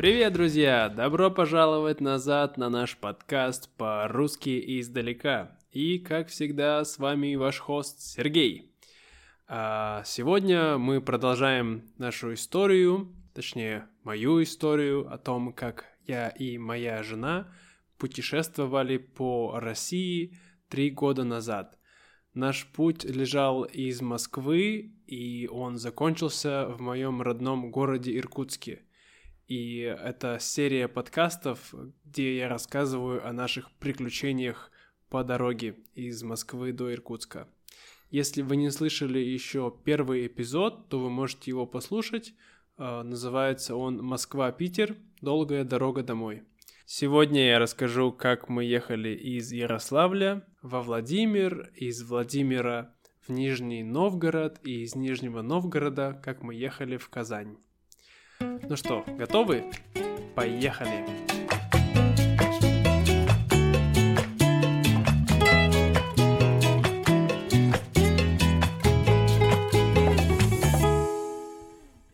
Привет, друзья! Добро пожаловать назад на наш подкаст по-русски издалека. И, как всегда, с вами ваш хост Сергей. А сегодня мы продолжаем нашу историю, точнее, мою историю о том, как я и моя жена путешествовали по России три года назад. Наш путь лежал из Москвы, и он закончился в моем родном городе Иркутске. И это серия подкастов, где я рассказываю о наших приключениях по дороге из Москвы до Иркутска. Если вы не слышали еще первый эпизод, то вы можете его послушать. А, называется он «Москва-Питер. Долгая дорога домой». Сегодня я расскажу, как мы ехали из Ярославля во Владимир, из Владимира в Нижний Новгород и из Нижнего Новгорода, как мы ехали в Казань. Ну что, готовы? Поехали!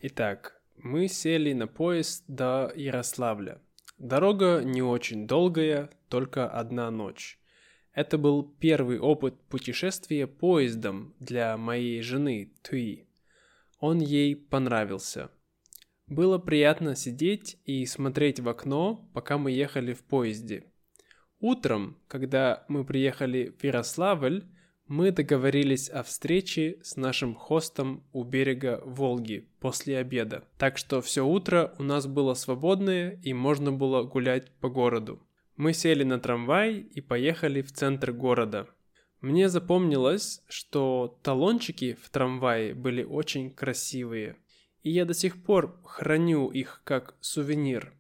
Итак, мы сели на поезд до Ярославля. Дорога не очень долгая, только одна ночь. Это был первый опыт путешествия поездом для моей жены Туи. Он ей понравился. Было приятно сидеть и смотреть в окно, пока мы ехали в поезде. Утром, когда мы приехали в Ярославль, мы договорились о встрече с нашим хостом у берега Волги после обеда. Так что все утро у нас было свободное и можно было гулять по городу. Мы сели на трамвай и поехали в центр города. Мне запомнилось, что талончики в трамвае были очень красивые, и я до сих пор храню их как сувенир.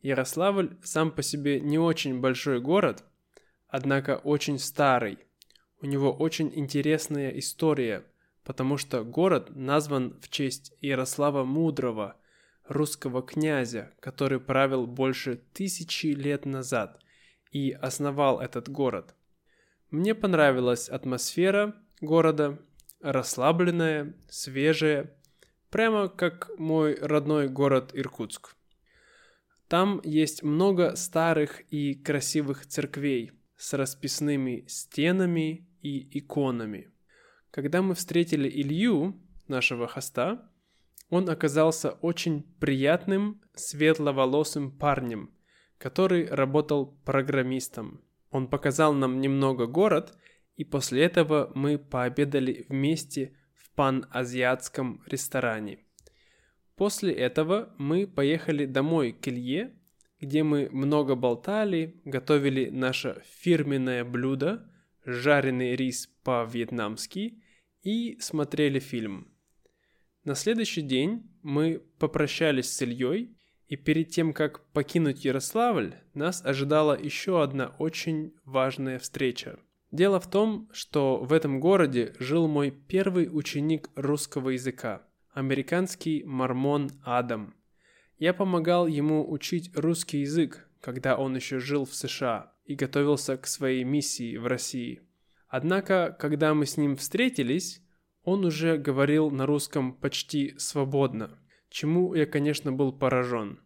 Ярославль сам по себе не очень большой город, однако очень старый – у него очень интересная история, потому что город назван в честь Ярослава Мудрого, русского князя, который правил больше тысячи лет назад и основал этот город. Мне понравилась атмосфера города, расслабленная, свежая, прямо как мой родной город Иркутск. Там есть много старых и красивых церквей с расписными стенами и иконами. Когда мы встретили Илью, нашего хоста, он оказался очень приятным, светловолосым парнем, который работал программистом. Он показал нам немного город, и после этого мы пообедали вместе паназиатском ресторане. После этого мы поехали домой к Илье, где мы много болтали, готовили наше фирменное блюдо – жареный рис по-вьетнамски и смотрели фильм. На следующий день мы попрощались с Ильей, и перед тем, как покинуть Ярославль, нас ожидала еще одна очень важная встреча. Дело в том, что в этом городе жил мой первый ученик русского языка, американский мормон Адам. Я помогал ему учить русский язык, когда он еще жил в США и готовился к своей миссии в России. Однако, когда мы с ним встретились, он уже говорил на русском почти свободно, чему я, конечно, был поражен.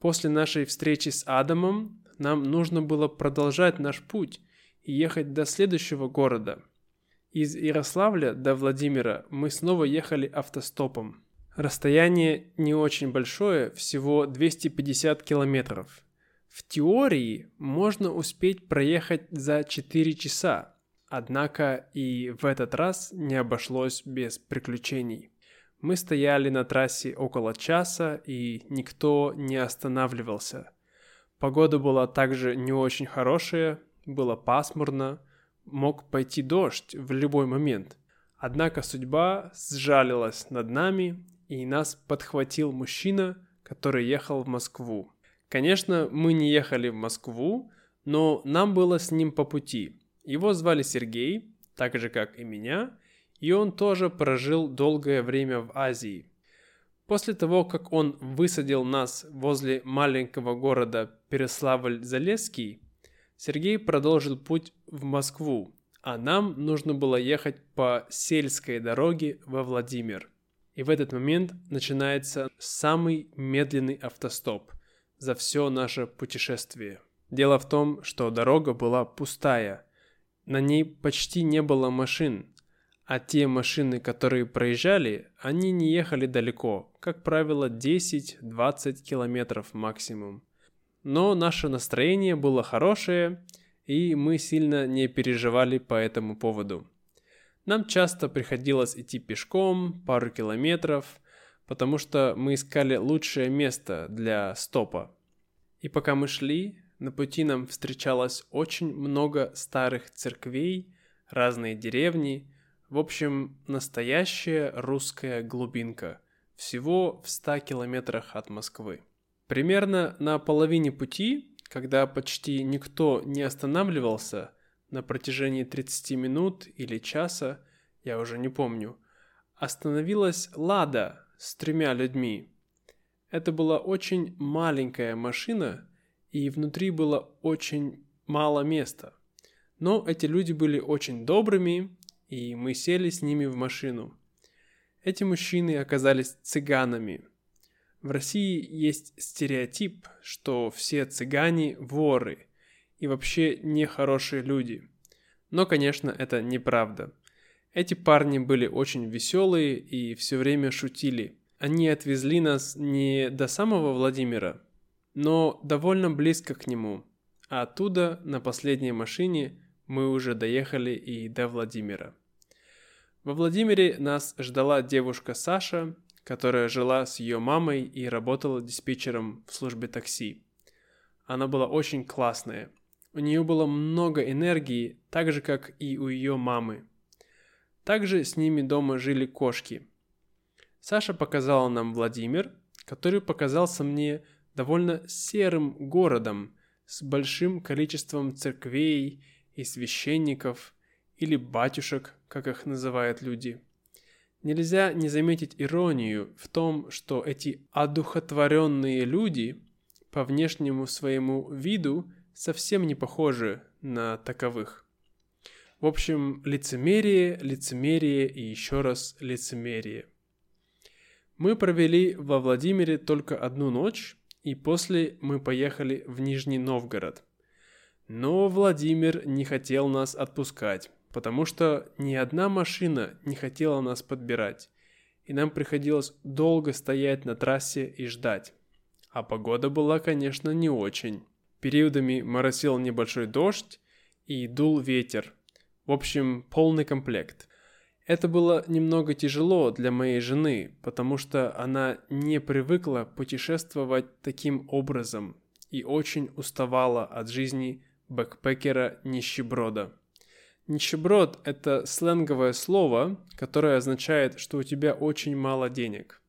После нашей встречи с Адамом нам нужно было продолжать наш путь и ехать до следующего города. Из Ярославля до Владимира мы снова ехали автостопом. Расстояние не очень большое, всего 250 километров. В теории можно успеть проехать за 4 часа, Однако и в этот раз не обошлось без приключений. Мы стояли на трассе около часа, и никто не останавливался. Погода была также не очень хорошая, было пасмурно, мог пойти дождь в любой момент. Однако судьба сжалилась над нами, и нас подхватил мужчина, который ехал в Москву. Конечно, мы не ехали в Москву, но нам было с ним по пути – его звали Сергей, так же как и меня, и он тоже прожил долгое время в Азии. После того, как он высадил нас возле маленького города Переславль-Залесский, Сергей продолжил путь в Москву, а нам нужно было ехать по сельской дороге во Владимир. И в этот момент начинается самый медленный автостоп за все наше путешествие. Дело в том, что дорога была пустая. На ней почти не было машин, а те машины, которые проезжали, они не ехали далеко, как правило 10-20 километров максимум. Но наше настроение было хорошее, и мы сильно не переживали по этому поводу. Нам часто приходилось идти пешком пару километров, потому что мы искали лучшее место для стопа. И пока мы шли, на пути нам встречалось очень много старых церквей, разные деревни, в общем, настоящая русская глубинка, всего в 100 километрах от Москвы. Примерно на половине пути, когда почти никто не останавливался на протяжении 30 минут или часа, я уже не помню, остановилась Лада с тремя людьми. Это была очень маленькая машина, и внутри было очень мало места. Но эти люди были очень добрыми, и мы сели с ними в машину. Эти мужчины оказались цыганами. В России есть стереотип, что все цыгане – воры и вообще нехорошие люди. Но, конечно, это неправда. Эти парни были очень веселые и все время шутили. Они отвезли нас не до самого Владимира, но довольно близко к нему. А оттуда на последней машине мы уже доехали и до Владимира. Во Владимире нас ждала девушка Саша, которая жила с ее мамой и работала диспетчером в службе такси. Она была очень классная. У нее было много энергии, так же как и у ее мамы. Также с ними дома жили кошки. Саша показала нам Владимир, который показался мне довольно серым городом с большим количеством церквей и священников или батюшек, как их называют люди. Нельзя не заметить иронию в том, что эти одухотворенные люди по внешнему своему виду совсем не похожи на таковых. В общем, лицемерие, лицемерие и еще раз лицемерие. Мы провели во Владимире только одну ночь, и после мы поехали в Нижний Новгород. Но Владимир не хотел нас отпускать, потому что ни одна машина не хотела нас подбирать, и нам приходилось долго стоять на трассе и ждать. А погода была, конечно, не очень. Периодами моросил небольшой дождь и дул ветер. В общем, полный комплект – это было немного тяжело для моей жены, потому что она не привыкла путешествовать таким образом и очень уставала от жизни бэкпекера-нищеброда. Нищеброд – это сленговое слово, которое означает, что у тебя очень мало денег.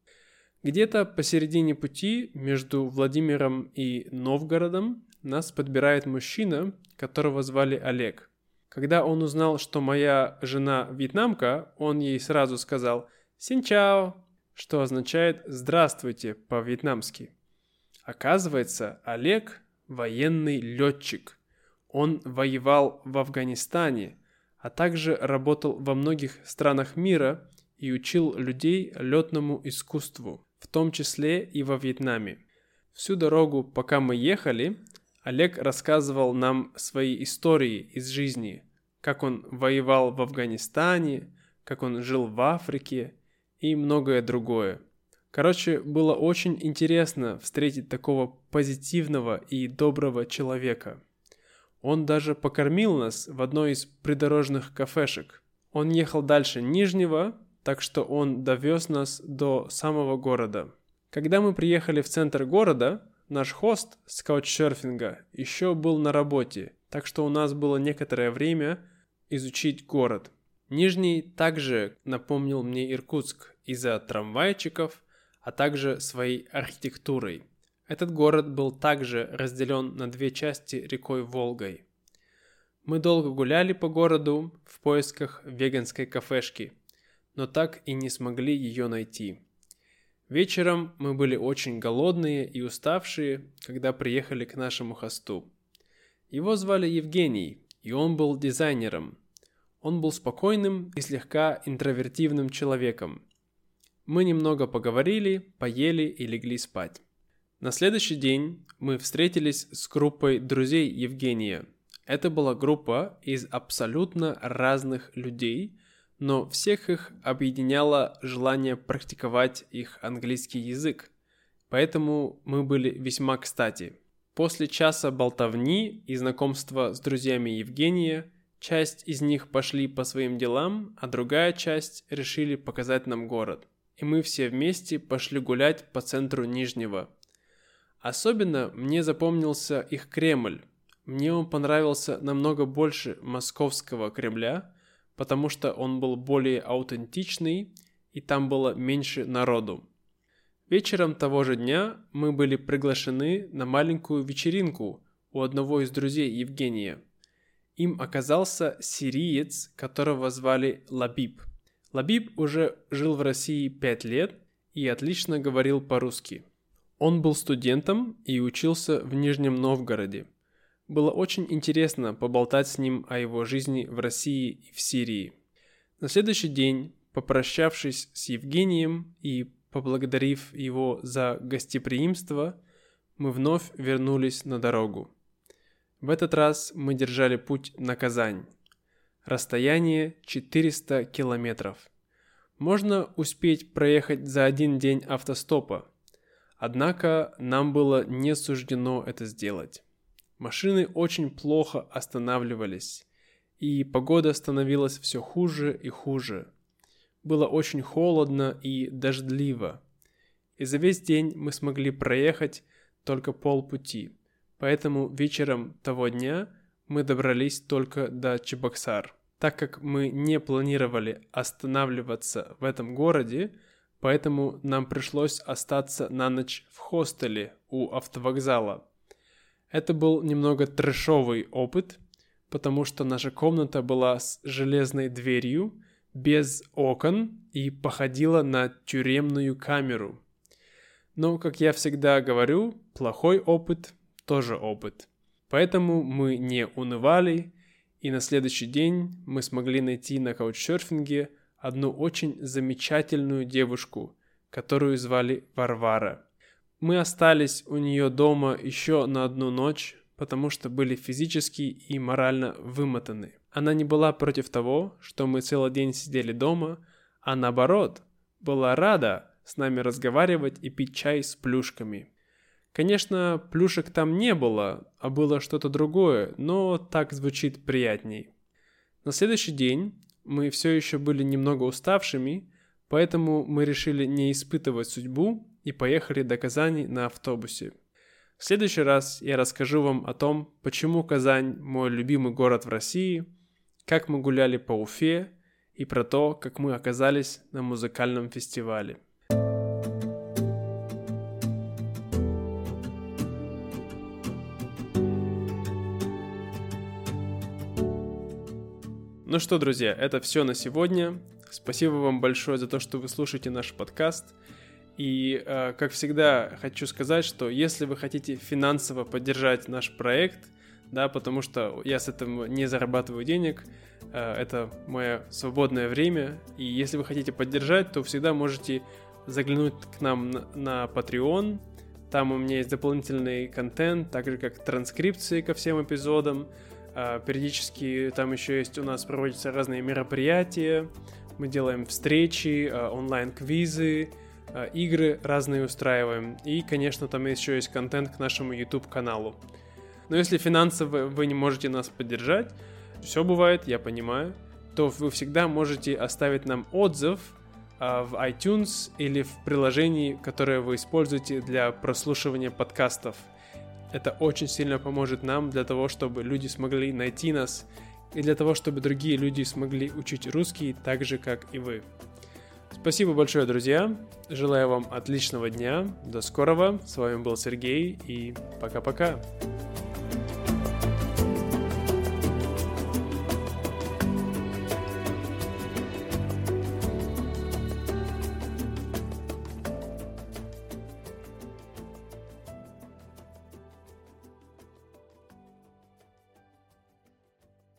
Где-то посередине пути между Владимиром и Новгородом нас подбирает мужчина, которого звали Олег – когда он узнал, что моя жена вьетнамка, он ей сразу сказал «Синчао», что означает «здравствуйте» по-вьетнамски. Оказывается, Олег – военный летчик. Он воевал в Афганистане, а также работал во многих странах мира и учил людей летному искусству, в том числе и во Вьетнаме. Всю дорогу, пока мы ехали, Олег рассказывал нам свои истории из жизни, как он воевал в Афганистане, как он жил в Африке и многое другое. Короче, было очень интересно встретить такого позитивного и доброго человека. Он даже покормил нас в одной из придорожных кафешек. Он ехал дальше Нижнего, так что он довез нас до самого города. Когда мы приехали в центр города, Наш хост с каучсерфинга еще был на работе, так что у нас было некоторое время изучить город. Нижний также напомнил мне Иркутск из-за трамвайчиков, а также своей архитектурой. Этот город был также разделен на две части рекой Волгой. Мы долго гуляли по городу в поисках веганской кафешки, но так и не смогли ее найти. Вечером мы были очень голодные и уставшие, когда приехали к нашему хосту. Его звали Евгений, и он был дизайнером. Он был спокойным и слегка интровертивным человеком. Мы немного поговорили, поели и легли спать. На следующий день мы встретились с группой друзей Евгения. Это была группа из абсолютно разных людей, но всех их объединяло желание практиковать их английский язык. Поэтому мы были весьма кстати. После часа болтовни и знакомства с друзьями Евгения, часть из них пошли по своим делам, а другая часть решили показать нам город. И мы все вместе пошли гулять по центру Нижнего. Особенно мне запомнился их Кремль. Мне он понравился намного больше московского Кремля, потому что он был более аутентичный и там было меньше народу. Вечером того же дня мы были приглашены на маленькую вечеринку у одного из друзей Евгения. Им оказался сириец, которого звали Лабиб. Лабиб уже жил в России пять лет и отлично говорил по-русски. Он был студентом и учился в Нижнем Новгороде. Было очень интересно поболтать с ним о его жизни в России и в Сирии. На следующий день, попрощавшись с Евгением и Поблагодарив его за гостеприимство, мы вновь вернулись на дорогу. В этот раз мы держали путь на Казань. Расстояние 400 километров. Можно успеть проехать за один день автостопа. Однако нам было не суждено это сделать. Машины очень плохо останавливались, и погода становилась все хуже и хуже – было очень холодно и дождливо. И за весь день мы смогли проехать только полпути. Поэтому вечером того дня мы добрались только до Чебоксар. Так как мы не планировали останавливаться в этом городе, поэтому нам пришлось остаться на ночь в хостеле у автовокзала. Это был немного трэшовый опыт, потому что наша комната была с железной дверью, без окон и походила на тюремную камеру. Но, как я всегда говорю, плохой опыт тоже опыт. Поэтому мы не унывали, и на следующий день мы смогли найти на каучсерфинге одну очень замечательную девушку, которую звали Варвара. Мы остались у нее дома еще на одну ночь, потому что были физически и морально вымотаны. Она не была против того, что мы целый день сидели дома, а наоборот, была рада с нами разговаривать и пить чай с плюшками. Конечно, плюшек там не было, а было что-то другое, но так звучит приятней. На следующий день мы все еще были немного уставшими, поэтому мы решили не испытывать судьбу и поехали до Казани на автобусе. В следующий раз я расскажу вам о том, почему Казань мой любимый город в России – как мы гуляли по Уфе и про то, как мы оказались на музыкальном фестивале. Ну что, друзья, это все на сегодня. Спасибо вам большое за то, что вы слушаете наш подкаст. И, э, как всегда, хочу сказать, что если вы хотите финансово поддержать наш проект – да, потому что я с этим не зарабатываю денег, э, это мое свободное время, и если вы хотите поддержать, то всегда можете заглянуть к нам на, Patreon, там у меня есть дополнительный контент, так же как транскрипции ко всем эпизодам, э, периодически там еще есть у нас проводятся разные мероприятия, мы делаем встречи, э, онлайн-квизы, игры разные устраиваем. И, конечно, там еще есть контент к нашему YouTube-каналу. Но если финансово вы не можете нас поддержать, все бывает, я понимаю, то вы всегда можете оставить нам отзыв а, в iTunes или в приложении, которое вы используете для прослушивания подкастов. Это очень сильно поможет нам для того, чтобы люди смогли найти нас и для того, чтобы другие люди смогли учить русский так же, как и вы. Спасибо большое, друзья. Желаю вам отличного дня. До скорого. С вами был Сергей и пока-пока.